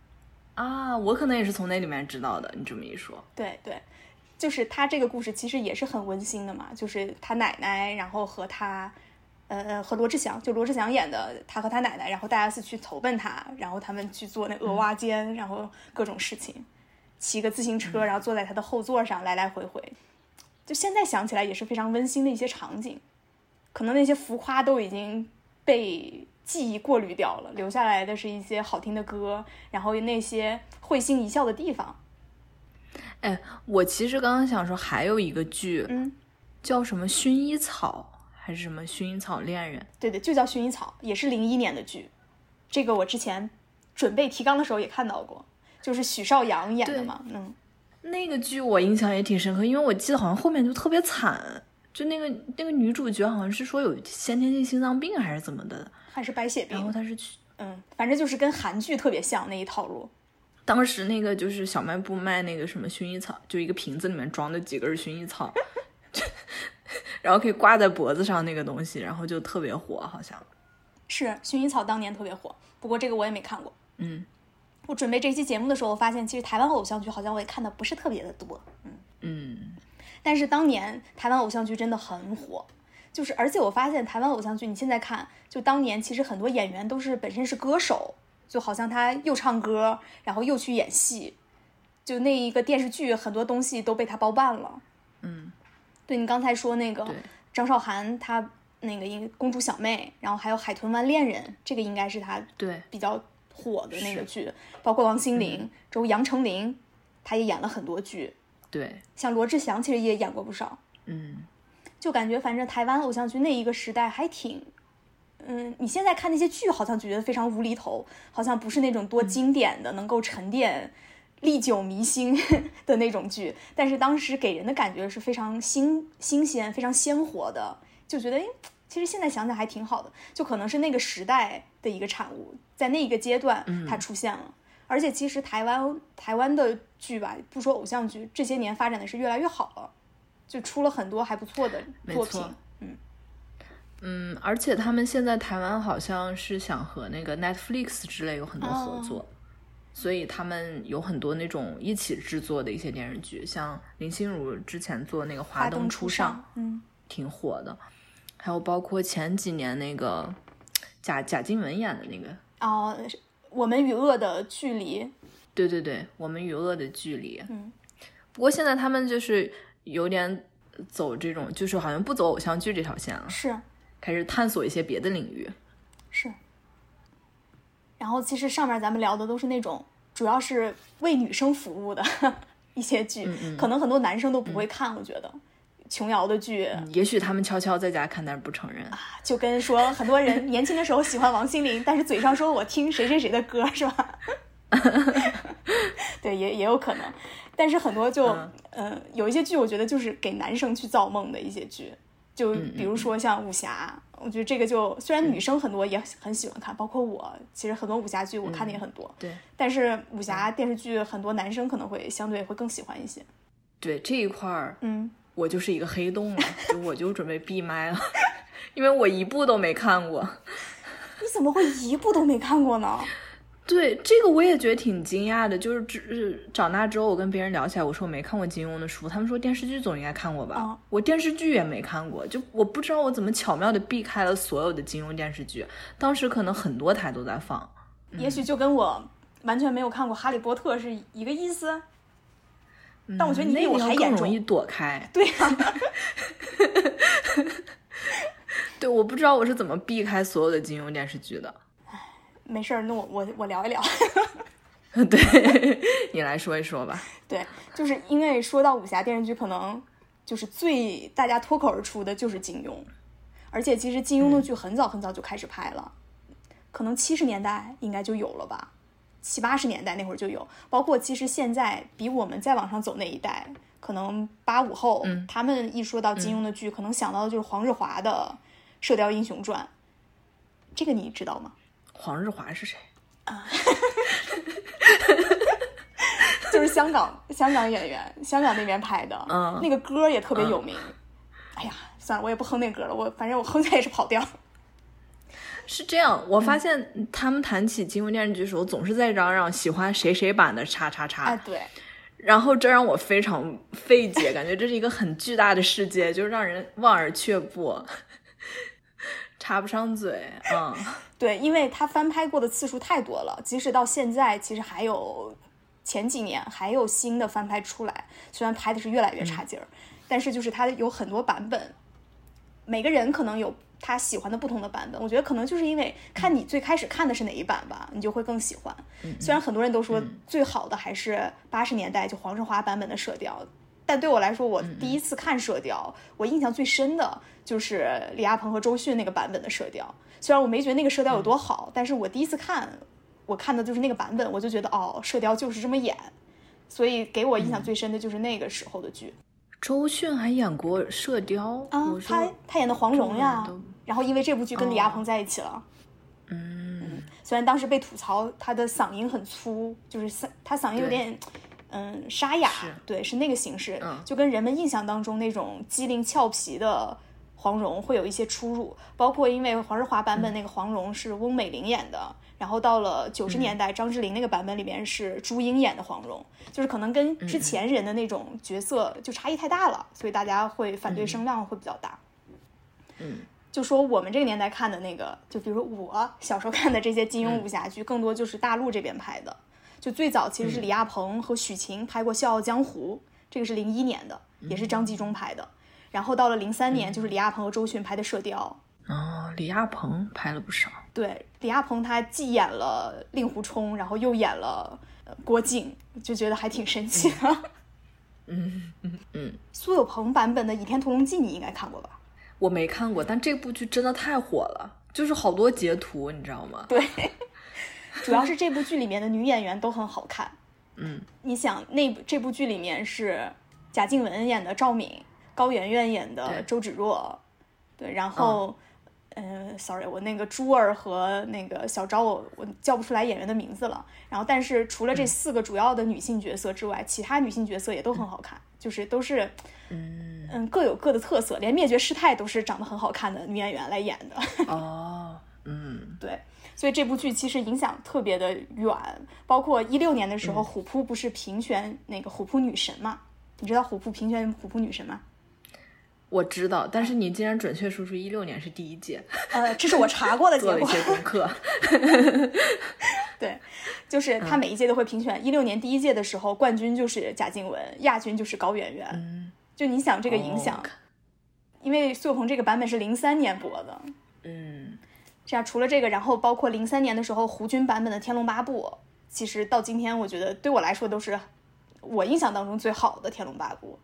啊，我可能也是从那里面知道的。你这么一说，对对，就是他这个故事其实也是很温馨的嘛，就是他奶奶，然后和他。呃，和罗志祥，就罗志祥演的，他和他奶奶，然后大家是去投奔他，然后他们去做那鹅蛙煎，然后各种事情，骑个自行车，然后坐在他的后座上来来回回，就现在想起来也是非常温馨的一些场景，可能那些浮夸都已经被记忆过滤掉了，留下来的是一些好听的歌，然后那些会心一笑的地方。哎，我其实刚刚想说还有一个剧，嗯，叫什么薰衣草。还是什么薰衣草恋人？对对，就叫薰衣草，也是零一年的剧。这个我之前准备提纲的时候也看到过，就是许绍洋演的嘛。嗯，那个剧我印象也挺深刻，因为我记得好像后面就特别惨，就那个那个女主角好像是说有先天性心脏病还是怎么的，还是白血病。然后她是去，嗯，反正就是跟韩剧特别像那一套路。当时那个就是小卖部卖那个什么薰衣草，就一个瓶子里面装的几根薰衣草。然后可以挂在脖子上那个东西，然后就特别火，好像是薰衣草当年特别火。不过这个我也没看过。嗯，我准备这期节目的时候，我发现其实台湾偶像剧好像我也看的不是特别的多。嗯嗯，但是当年台湾偶像剧真的很火，就是而且我发现台湾偶像剧，你现在看，就当年其实很多演员都是本身是歌手，就好像他又唱歌，然后又去演戏，就那一个电视剧很多东西都被他包办了。嗯。对你刚才说那个张韶涵，她那个应公主小妹，然后还有海豚湾恋人，这个应该是他对比较火的那个剧，包括王心嗯凌，之后杨丞琳，她也演了很多剧，对，像罗志祥其实也演过不少，嗯，就感觉反正台湾偶像剧那一个时代还挺。嗯，你现在看那些剧，好像觉得非常无厘头，好像不是那种多经典的、能够沉淀、历久弥新 的那种剧。但是当时给人的感觉是非常新、新鲜、非常鲜活的，就觉得，诶，其实现在想想还挺好的。就可能是那个时代的一个产物，在那一个阶段它出现了。而且其实台湾台湾的剧吧，不说偶像剧，这些年发展的是越来越好了，就出了很多还不错的作品嗯。嗯，而且他们现在台湾好像是想和那个 Netflix 之类有很多合作，所以他们有很多那种一起制作的一些电视剧，像林心如之前做那个《华华灯初上，嗯，挺火的，还有包括前几年那个贾贾静雯演的那个，哦，我们与恶的距离，对对对，我们与恶的距离。嗯，不过现在他们就是有点走这种，就是好像不走偶像剧这条线了，是开始探索一些别的领域。是。然后其实上面咱们聊的都是那种主要是为女生服务的 一些剧，嗯可能很多男生都不会看，我觉得。琼瑶的剧，也许他们悄悄在家看，但是不承认。就跟说很多人年轻的时候喜欢王心凌，但是嘴上说我听谁谁谁的歌，是吧？对，也也有可能。但是很多就，嗯呃，有一些剧，我觉得就是给男生去造梦的一些剧，就嗯比如说像武侠，我觉得这个就虽然女生很多也很喜欢看，包括我，其实很多武侠剧我看的也很多，对但是武侠电视剧很多男生可能会相对会更喜欢一些。对，这一块儿嗯，我就是一个黑洞了，就我就准备闭麦了，因为我一部都没看过。你怎么会一部都没看过呢？对这个我也觉得挺惊讶的，就是只长大之后，我跟别人聊起来，我说我没看过金庸的书，他们说电视剧总应该看过吧？啊我电视剧也没看过，就我不知道我怎么巧妙的避开了所有的金庸电视剧，当时可能很多台都在放。也许就跟我完全没有看过《哈利波特》是一个意思。但我觉得你比那我还严重更容易躲开。对呀、对，我不知道我是怎么避开所有的金庸电视剧的。没事儿，那我我我聊一聊。对你来说一说吧。对，就是因为说到武侠电视剧，可能就是最大家脱口而出的就是金庸，而且其实金庸的剧很早很早就开始拍了，可能七十年代应该就有了吧，七八十年代那会儿就有，包括其实现在比我们再往上走那一代，可能八五后，嗯他们一说到金庸的剧，可能想到的就是黄日华的《射雕英雄传》，这个你知道吗？黄日华是谁啊？就是香港香港演员，香港那边拍的，嗯那个歌也特别有名。哎呀，算了，我也不哼那歌了，我反正我哼起来也是跑调。是这样，我发现他们谈起金庸电视剧的时候，总是在嚷嚷喜欢谁谁版的叉叉叉，哎，对，然后这让我非常费解，感觉这是一个很巨大的世界，就让人望而却步，插不上嘴。嗯，对，因为他翻拍过的次数太多了，即使到现在，其实还有前几年还有新的翻拍出来，虽然拍的是越来越差劲儿，但是就是它有很多版本，每个人可能有他喜欢的不同的版本。我觉得可能就是因为看你最开始看的是哪一版吧，你就会更喜欢。虽然很多人都说最好的还是八十年代就黄日华版本的《射雕》，但对我来说，我第一次看《射雕》，我印象最深的就是李亚鹏和周迅那个版本的《射雕》。虽然我没觉得那个《射雕》有多好，但是我第一次看，我看的就是那个版本，我就觉得哦，《射雕》就是这么演，所以给我印象最深的就是那个时候的剧。周迅还演过《射雕》啊他他演的黄蓉呀然后因为这部剧跟李亚鹏在一起了。嗯，虽然当时被吐槽他的嗓音很粗，就是嗓他嗓音有点嗯沙哑，对，是那个形式，嗯。就跟人们印象当中那种机灵俏皮的黄蓉会有一些出入。包括因为黄日华版本那个黄蓉是翁美玲演的，然后到了九十年代张智霖那个版本里面是朱茵演的黄蓉，就是可能跟之前人的那种角色就差异太大了，所以大家会反对声量会比较大。嗯，就说我们这个年代看的那个，就比如说我小时候看的这些金庸武侠剧，更多就是大陆这边拍的。就最早其实是李亚鹏和许晴拍过《笑傲江湖》，这个是零一年的，也是张纪中拍的。然后到了零三年，就是李亚鹏和周迅拍的《射雕》，哦，李亚鹏拍了不少。对，李亚鹏他既演了令狐冲，然后又演了郭靖，就觉得还挺神奇的。嗯嗯嗯。苏有朋版本的《倚天屠龙记》你应该看过吧？我没看过，但这部剧真的太火了，就是好多截图，你知道吗？对，主要是这部剧里面的女演员都很好看。嗯，你想那部这部剧里面是贾静雯演的赵敏，高圆圆演的周芷若，对，然后，呃，sorry，我那个珠儿和那个小昭，我我叫不出来演员的名字了。然后，但是除了这四个主要的女性角色之外，其他女性角色也都很好看，就是都是，嗯嗯，各有各的特色，连灭绝师太都是长得很好看的女演员来演的。哦，嗯，对。所以这部剧其实影响特别的远，包括一六年的时候，虎扑不是评选那个虎扑女神嘛？你知道虎扑评选虎扑女神吗？我知道，但是你竟然准确说出一六年是第一届，呃，这是我查过的 结果。做了一些功课。对，就是他每一届都会评选，一六年第一届的时候，冠军就是贾静雯，亚军就是高圆圆。嗯，就你想这个影响，因为苏有朋这个版本是零三年播的。嗯。这样，除了这个，然后包括零三年的时候胡军版本的《天龙八部》，其实到今天，我觉得对我来说都是我印象当中最好的《天龙八部》，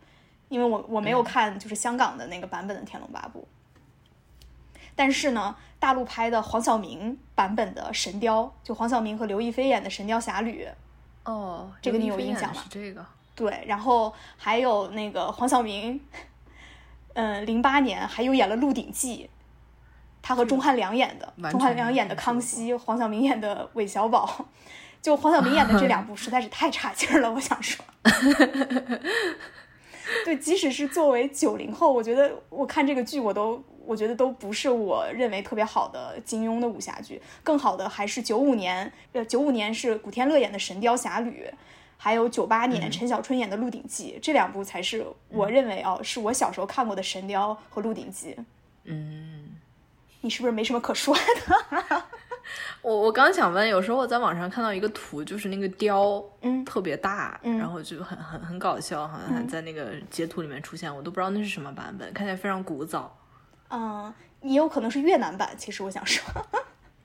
因为我我没有看就是香港的那个版本的《天龙八部》，但是呢，大陆拍的黄晓明版本的《神雕》，就黄晓明和刘亦菲演的《神雕侠侣》，哦，这个你有印象吗？是这个，对，然后还有那个黄晓明，嗯，零八年还有演了《鹿鼎记》。他和钟汉良演的，钟汉良演的康熙，黄晓明演的韦小宝，就黄晓明演的这两部实在是太差劲了。我想说，对，即使是作为九零后，我觉得我看这个剧，我都我觉得都不是我认为特别好的金庸的武侠剧，更好的还是九五年，呃，九五年是古天乐演的《神雕侠侣》，还有九八年陈小春演的《鹿鼎记》，这两部才是我认为哦，是我小时候看过的《神雕》和《鹿鼎记》。嗯。你是不是没什么可说的？我我刚想问，有时候我在网上看到一个图，就是那个雕，嗯，特别大，嗯，然后就很很很搞笑，好像还在那个截图里面出现，我都不知道那是什么版本，看起来非常古早。嗯，也有可能是越南版。其实我想说，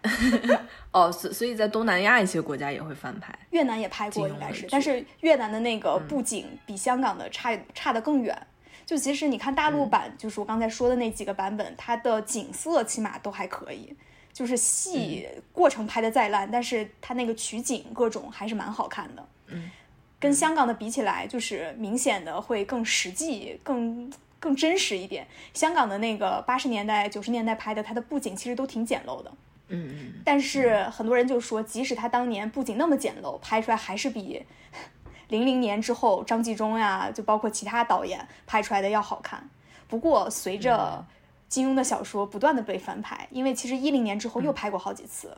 哦，所所以在东南亚一些国家也会翻拍，越南也拍过，应该是，但是越南的那个布景比香港的差差的更远。就其实你看大陆版，就是我刚才说的那几个版本，它的景色起码都还可以，就是戏过程拍的再烂，但是它那个取景各种还是蛮好看的。嗯，跟香港的比起来，就是明显的会更实际、更更真实一点。香港的那个八十年代、九十年代拍的，它的布景其实都挺简陋的。嗯嗯。但是很多人就说，即使他当年布景那么简陋，拍出来还是比。零零年之后，张纪中呀，就包括其他导演拍出来的要好看。不过，随着金庸的小说不断的被翻拍，因为其实一零年之后又拍过好几次，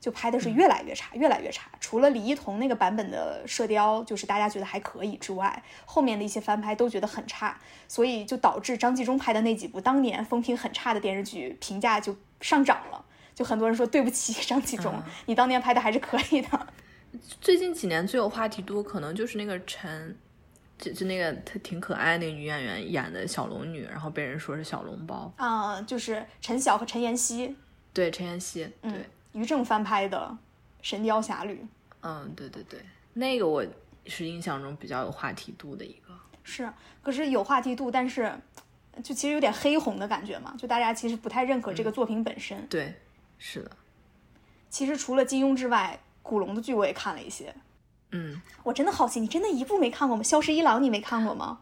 就拍的是越来越差，越来越差。除了李一桐那个版本的《射雕》，就是大家觉得还可以之外，后面的一些翻拍都觉得很差，所以就导致张纪中拍的那几部当年风评很差的电视剧评价就上涨了。就很多人说对不起 张纪中，你当年拍的还是可以的。最近几年最有话题度，可能就是那个陈，就就那个她挺可爱那个女演员演的小龙女，然后被人说是小笼包啊，就是陈晓和陈妍希，对陈妍希，对。于正翻拍的《神雕侠侣》，嗯，对对对，那个我是印象中比较有话题度的一个，是，可是有话题度，但是就其实有点黑红的感觉嘛，就大家其实不太认可这个作品本身，对，是的，其实除了金庸之外。古龙的剧我也看了一些，嗯，我真的好奇，你真的一部没看过吗？《萧十一郎》你没看过吗？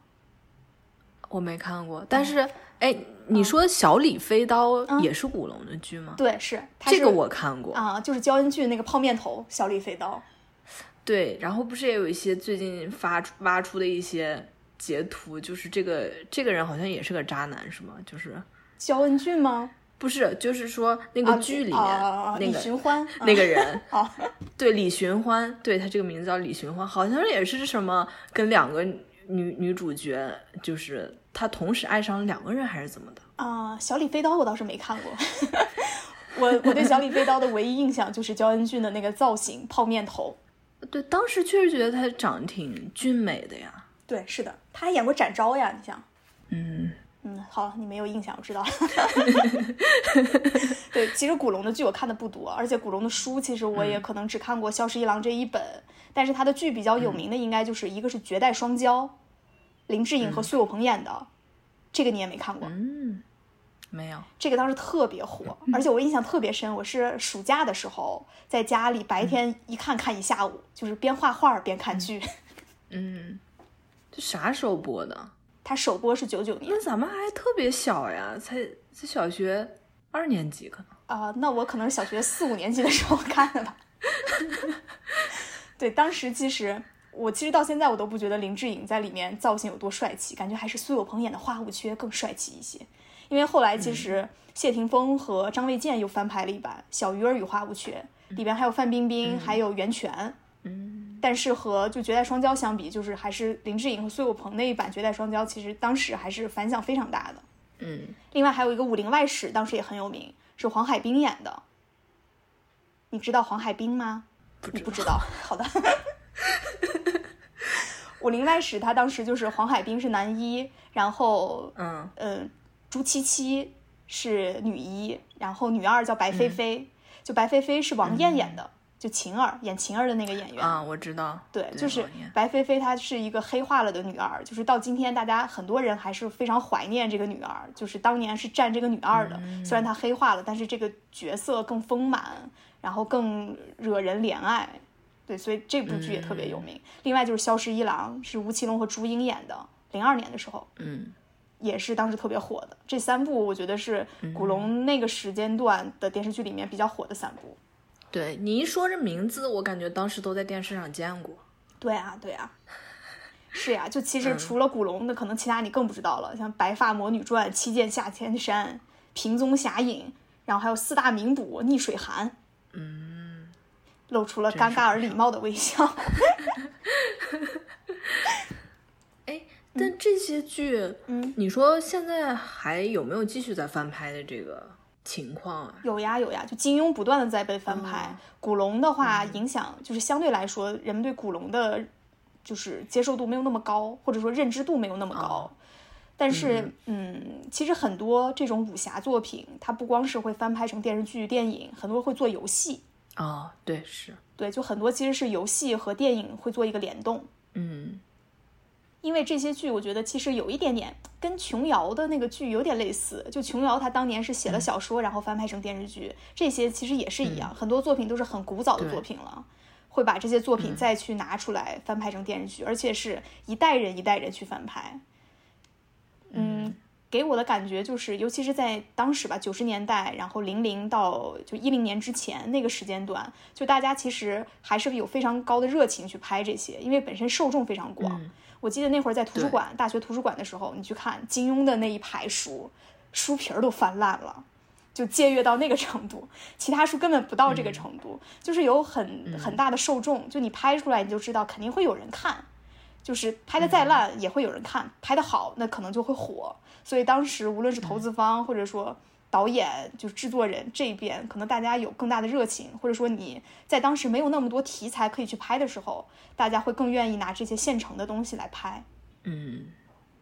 我没看过，但是，哎，你说《小李飞刀》也是古龙的剧吗？对，是这个我看过啊，就是焦恩俊那个泡面头小李飞刀。对，然后不是也有一些最近发出挖出的一些截图，就是这个这个人好像也是个渣男，是吗？就是焦恩俊吗？不是，就是说那个剧里面那个李寻欢那个人，哦，对李寻欢，对他这个名字叫李寻欢，好像也是什么跟两个女女主角，就是他同时爱上了两个人，还是怎么的啊？小李飞刀我倒是没看过，我我对小李飞刀的唯一印象就是焦恩俊的那个造型，泡面头。对，当时确实觉得他长得挺俊美的呀。对，是的，他还演过展昭呀，你想，嗯。嗯，好，你没有印象，我知道。对，其实古龙的剧我看的不多，而且古龙的书其实我也可能只看过《萧十一郎》这一本，但是他的剧比较有名的应该就是一个是《绝代双骄》，林志颖和苏有朋演的，这个你也没看过？嗯，没有。这个当时特别火，而且我印象特别深，我是暑假的时候在家里白天一看看一下午，就是边画画边看剧。嗯，这啥时候播的？它首播是九九年，那咱们还特别小呀，才才小学二年级可能啊，那我可能是小学四五年级的时候看的吧。对，当时其实我其实到现在我都不觉得林志颖在里面造型有多帅气，感觉还是苏有朋演的花无缺更帅气一些。因为后来其实谢霆锋和张卫健又翻拍了一版《小鱼儿与花无缺》，里边还有范冰冰，还有袁泉。嗯，但是和就《绝代双骄》相比，就是还是林志颖和苏有朋那一版《绝代双骄》，其实当时还是反响非常大的。嗯，另外还有一个《武林外史》，当时也很有名，是黄海冰演的。你知道黄海冰吗？你不知道？好的。《武林外史》他当时就是黄海冰是男一，然后嗯嗯，朱七七是女一，然后女二叫白菲菲，就白菲菲是王艳演的。就晴儿演晴儿的那个演员。啊，我知道，对，就是白菲菲，她是一个黑化了的女二，就是到今天大家很多人还是非常怀念这个女二，就是当年是站这个女二的，虽然她黑化了，但是这个角色更丰满，然后更惹人怜爱，对，所以这部剧也特别有名。另外就是《消失一郎》，是吴奇隆和朱茵演的，零二年的时候，嗯，也是当时特别火的。这三部我觉得是古龙那个时间段的电视剧里面比较火的三部。对你一说这名字，我感觉当时都在电视上见过。对啊，对啊，是呀。就其实除了古龙的，可能其他你更不知道了，像《白发魔女传》《七剑下天山》《平踪侠影》，然后还有四大名捕《逆水寒》。嗯，露出了尴尬而礼貌的微笑。哎，但这些剧，嗯，你说现在还有没有继续在翻拍的这个？情况啊，有呀有呀，就金庸不断的在被翻拍，古龙的话影响就是相对来说，人们对古龙的，就是接受度没有那么高，或者说认知度没有那么高。但是，嗯，其实很多这种武侠作品，它不光是会翻拍成电视剧、电影，很多会做游戏。哦，对，是对，就很多其实是游戏和电影会做一个联动。嗯。因为这些剧，我觉得其实有一点点跟琼瑶的那个剧有点类似。就琼瑶她当年是写了小说，然后翻拍成电视剧，这些其实也是一样。很多作品都是很古早的作品了，会把这些作品再去拿出来翻拍成电视剧，而且是一代人一代人去翻拍。嗯，给我的感觉就是，尤其是在当时吧，九十年代，然后零零到就一零年之前那个时间段，就大家其实还是有非常高的热情去拍这些，因为本身受众非常广。我记得那会儿在图书馆，大学图书馆的时候，你去看金庸的那一排书，书皮儿都翻烂了，就借阅到那个程度。其他书根本不到这个程度，就是有很很大的受众。就你拍出来，你就知道肯定会有人看，就是拍的再烂也会有人看，拍的好那可能就会火。所以当时无论是投资方或者说。导演就是制作人这边，可能大家有更大的热情，或者说你在当时没有那么多题材可以去拍的时候，大家会更愿意拿这些现成的东西来拍。嗯，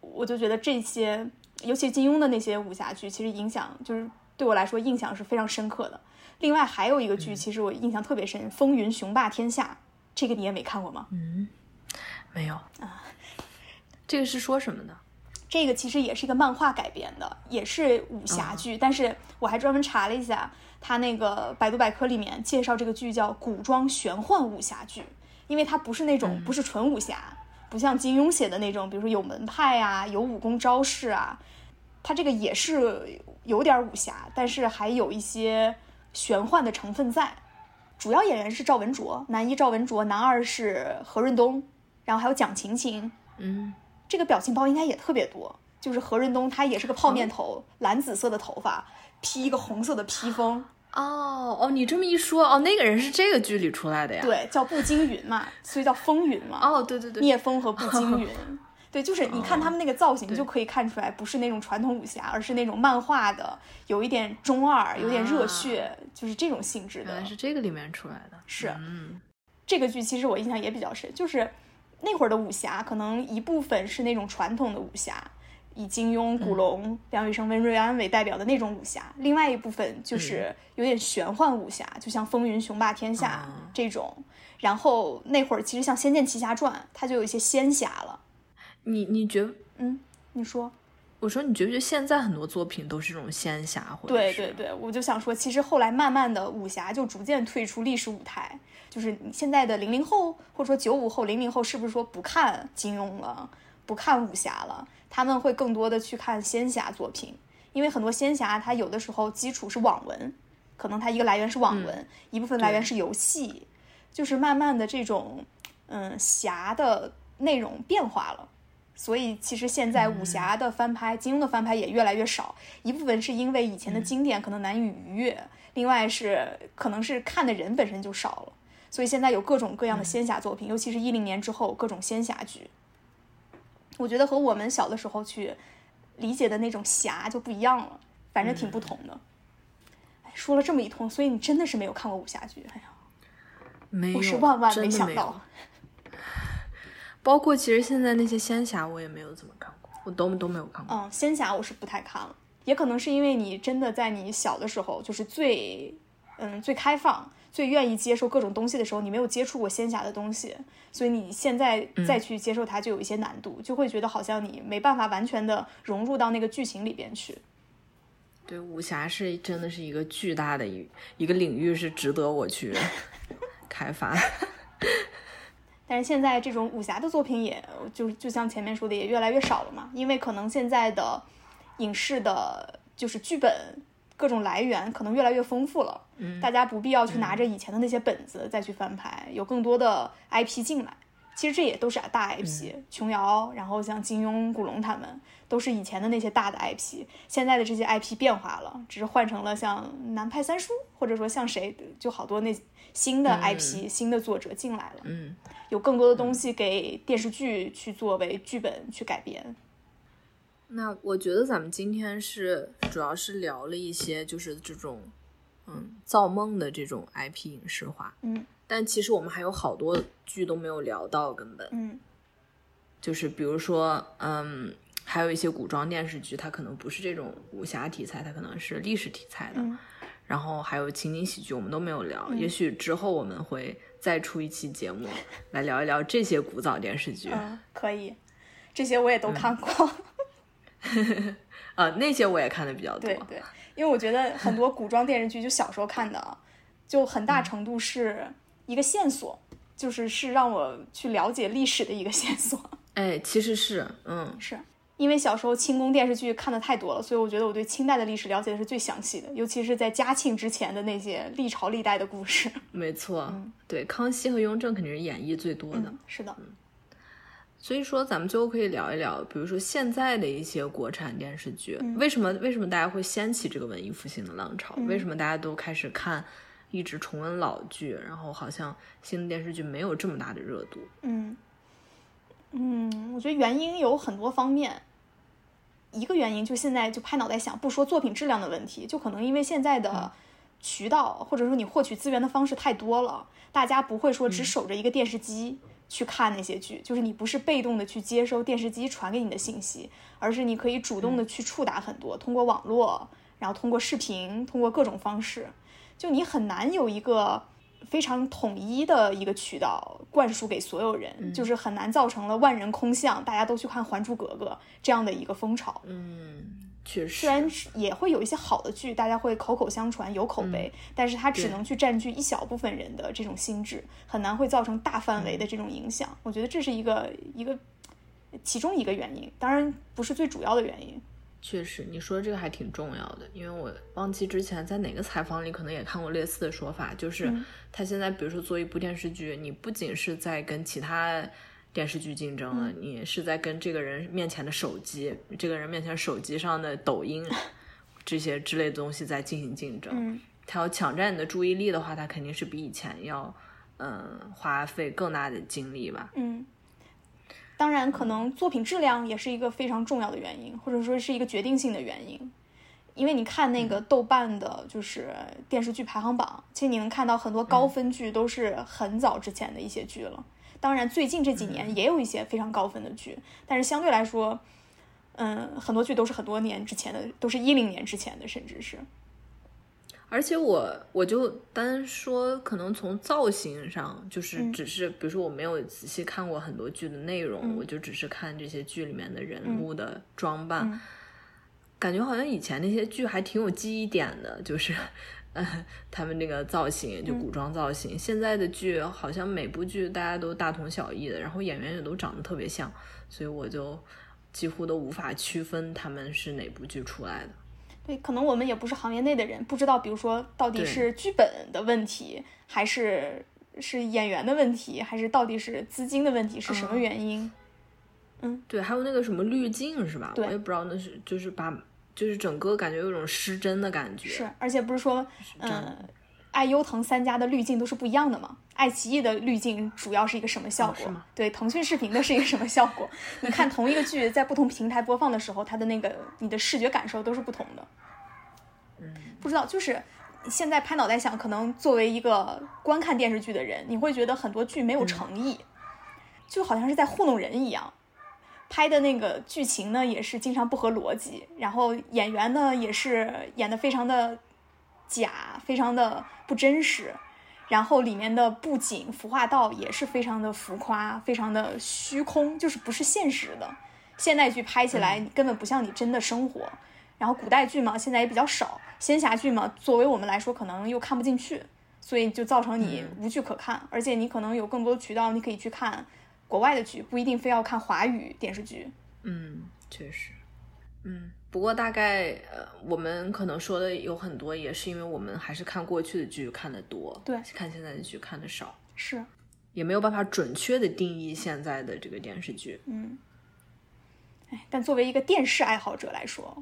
我就觉得这些，尤其金庸的那些武侠剧，其实影响就是对我来说印象是非常深刻的。另外还有一个剧，其实我印象特别深，《风云雄霸天下》，这个你也没看过吗？嗯，没有啊。这个是说什么呢？这个其实也是一个漫画改编的，也是武侠剧，但是我还专门查了一下，它那个百度百科里面介绍这个剧叫古装玄幻武侠剧，因为它不是那种不是纯武侠，不像金庸写的那种，比如说有门派啊，有武功招式啊，它这个也是有点武侠，但是还有一些玄幻的成分在。主要演员是赵文卓，男一赵文卓，男二是何润东，然后还有蒋勤勤，嗯。这个表情包应该也特别多，就是何润东，他也是个泡面头，蓝紫色的头发，披一个红色的披风。哦哦，你这么一说，哦，那个人是这个剧里出来的呀？对，叫步惊云嘛，所以叫风云嘛。哦，对对对，聂风和步惊云，对，就是你看他们那个造型就可以看出来，不是那种传统武侠，而是那种漫画的，有一点中二，有点热血，就是这种性质的。原来是这个里面出来的。是，嗯，这个剧其实我印象也比较深，就是。那会儿的武侠可能一部分是那种传统的武侠，以金庸、古龙、梁羽生、温瑞安为代表的那种武侠，另外一部分就是有点玄幻武侠，就像《风云雄霸天下》这种。然后那会儿其实像《仙剑奇侠传》，它就有一些仙侠了。你你觉嗯，你说，我说你觉不觉得现在很多作品都是这种仙侠？或者对对对，我就想说，其实后来慢慢的武侠就逐渐退出历史舞台。就是现在的零零后或者说九五后、零零后，是不是说不看金庸了，不看武侠了？他们会更多的去看仙侠作品，因为很多仙侠它有的时候基础是网文，可能它一个来源是网文，一部分来源是游戏，就是慢慢的这种嗯侠的内容变化了。所以其实现在武侠的翻拍、金庸的翻拍也越来越少，一部分是因为以前的经典可能难以逾越，另外是可能是看的人本身就少了。所以现在有各种各样的仙侠作品，尤其是一零年之后各种仙侠剧，我觉得和我们小的时候去理解的那种侠就不一样了，反正挺不同的。哎，说了这么一通，所以你真的是没有看过武侠剧？哎呀，没有，我是万万没想到。包括其实现在那些仙侠，我也没有怎么看过，我都都没有看过。嗯，仙侠我是不太看了，也可能是因为你真的在你小的时候就是最嗯最开放。最愿意接受各种东西的时候，你没有接触过仙侠的东西，所以你现在再去接受它就有一些难度，就会觉得好像你没办法完全的融入到那个剧情里边去。对，武侠是真的是一个巨大的一一个领域，是值得我去 开发。但是现在这种武侠的作品，也就就像前面说的，也越来越少了嘛，因为可能现在的影视的，就是剧本。各种来源可能越来越丰富了，嗯，大家不必要去拿着以前的那些本子再去翻拍，有更多的 IP 进来。其实这也都是大 IP，琼瑶，然后像金庸、古龙他们都是以前的那些大的 IP。现在的这些 IP 变化了，只是换成了像南派三叔，或者说像谁，就好多那新的 IP、新的作者进来了，嗯，有更多的东西给电视剧去作为剧本去改编。那我觉得咱们今天是主要是聊了一些就是这种，嗯，造梦的这种 IP 影视化，嗯，但其实我们还有好多剧都没有聊到，根本，嗯，就是比如说，嗯，还有一些古装电视剧，它可能不是这种武侠题材，它可能是历史题材的，然后还有情景喜剧，我们都没有聊，也许之后我们会再出一期节目 来聊一聊这些古早电视剧，嗯，可以，这些我也都看过。呃，那些我也看的比较多。对对，因为我觉得很多古装电视剧，就小时候看的，就很大程度是一个线索，就是是让我去了解历史的一个线索。哎，其实是，嗯，是因为小时候清宫电视剧看的太多了，所以我觉得我对清代的历史了解的是最详细的，尤其是在嘉庆之前的那些历朝历代的故事。没错，对，康熙和雍正肯定是演绎最多的。是的。所以说，咱们最后可以聊一聊，比如说现在的一些国产电视剧，为什么为什么大家会掀起这个文艺复兴的浪潮？为什么大家都开始看，一直重温老剧，然后好像新的电视剧没有这么大的热度？嗯嗯，我觉得原因有很多方面。一个原因就现在就拍脑袋想，不说作品质量的问题，就可能因为现在的渠道或者说你获取资源的方式太多了，大家不会说只守着一个电视机。去看那些剧，就是你不是被动的去接收电视机传给你的信息，而是你可以主动的去触达很多，通过网络，然后通过视频，通过各种方式，就你很难有一个非常统一的一个渠道灌输给所有人，就是很难造成了万人空巷，大家都去看《还珠格格》这样的一个风潮。嗯。确实，虽然也会有一些好的剧，大家会口口相传有口碑，但是它只能去占据一小部分人的这种心智，很难会造成大范围的这种影响。我觉得这是一个一个其中一个原因，当然不是最主要的原因。确实，你说这个还挺重要的，因为我忘记之前在哪个采访里可能也看过类似的说法，就是他现在比如说做一部电视剧，你不仅是在跟其他。电视剧竞争了，你是在跟这个人面前的手机，这个人面前手机上的抖音 这些之类的东西在进行竞争。他要抢占你的注意力的话，他肯定是比以前要嗯花费更大的精力吧。嗯，当然，可能作品质量也是一个非常重要的原因，或者说是一个决定性的原因。因为你看那个豆瓣的，就是电视剧排行榜，其实你能看到很多高分剧都是很早之前的一些剧了。当然，最近这几年也有一些非常高分的剧，但是相对来说，嗯，很多剧都是很多年之前的，都是一零年之前的，甚至是。而且我我就单说，可能从造型上，就是只是，比如说我没有仔细看过很多剧的内容，我就只是看这些剧里面的人物的装扮，感觉好像以前那些剧还挺有记忆点的，就是，呃，他们那个造型就古装造型。现在的剧好像每部剧大家都大同小异的，然后演员也都长得特别像，所以我就几乎都无法区分他们是哪部剧出来的。对，可能我们也不是行业内的人，不知道，比如说到底是剧本的问题，还是是演员的问题，还是到底是资金的问题，是什么原因？嗯，对，还有那个什么滤镜是吧？我也不知道那是就是把就是整个感觉有种失真的感觉。是，而且不是说嗯。爱优腾三家的滤镜都是不一样的嘛？爱奇艺的滤镜主要是一个什么效果？对，腾讯视频的是一个什么效果？你看同一个剧在不同平台播放的时候，它的那个你的视觉感受都是不同的。嗯，不知道，就是现在拍脑袋想，可能作为一个观看电视剧的人，你会觉得很多剧没有诚意，就好像是在糊弄人一样。拍的那个剧情呢，也是经常不合逻辑，然后演员呢也是演的非常的。假，非常的不真实，然后里面的布景、服化道也是非常的浮夸，非常的虚空，就是不是现实的。现代剧拍起来根本不像你真的生活，然后古代剧嘛，现在也比较少，仙侠剧嘛，作为我们来说可能又看不进去，所以就造成你无剧可看，而且你可能有更多渠道，你可以去看国外的剧，不一定非要看华语电视剧。嗯，确实，嗯。不过大概呃，我们可能说的有很多，也是因为我们还是看过去的剧看的多，对，看现在的剧看的少，是，也没有办法准确的定义现在的这个电视剧，嗯，哎，但作为一个电视爱好者来说，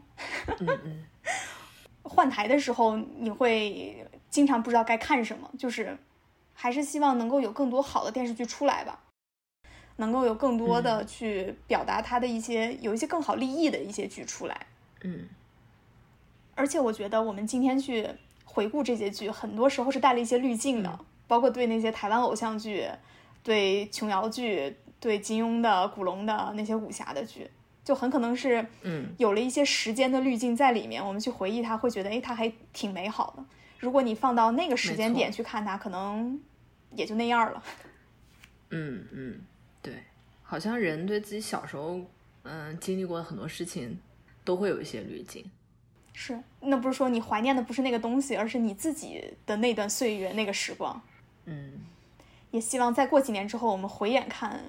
嗯嗯，换台的时候你会经常不知道该看什么，就是还是希望能够有更多好的电视剧出来吧。能够有更多的去表达他的一些有一些更好立意的一些剧出来，嗯，而且我觉得我们今天去回顾这些剧，很多时候是带了一些滤镜的，包括对那些台湾偶像剧、对琼瑶剧、对金庸的、古龙的那些武侠的剧，就很可能是嗯有了一些时间的滤镜在里面，我们去回忆它，会觉得哎，它还挺美好的。如果你放到那个时间点去看它，可能也就那样了。嗯嗯。对，好像人对自己小时候，嗯，经历过的很多事情，都会有一些滤镜。是，那不是说你怀念的不是那个东西，而是你自己的那段岁月、那个时光。嗯，也希望再过几年之后，我们回眼看，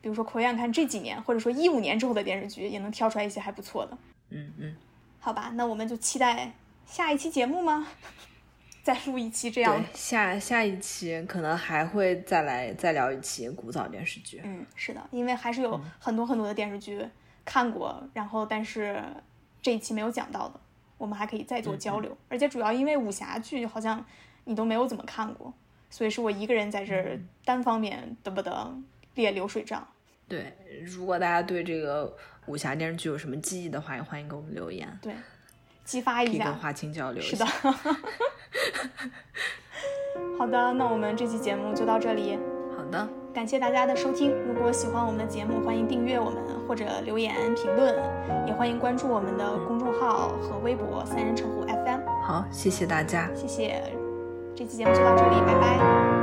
比如说回眼看这几年，或者说一五年之后的电视剧，也能挑出来一些还不错的。嗯嗯，好吧，那我们就期待下一期节目吗？再录一期这样，下下一期可能还会再来再聊一期古早电视剧。嗯，是的，因为还是有很多很多的电视剧看过，然后但是这一期没有讲到的，我们还可以再做交流。而且主要因为武侠剧好像你都没有怎么看过，所以是我一个人在这儿单方面得不得列流水账。对，如果大家对这个武侠电视剧有什么记忆的话，也欢迎给我们留言。对。激发一下，花青交流。是的，好的，那我们这期节目就到这里。好的，感谢大家的收听。如果喜欢我们的节目，欢迎订阅我们或者留言评论，也欢迎关注我们的公众号和微博“三人成虎 FM”。好，谢谢大家，谢谢。这期节目就到这里，拜拜。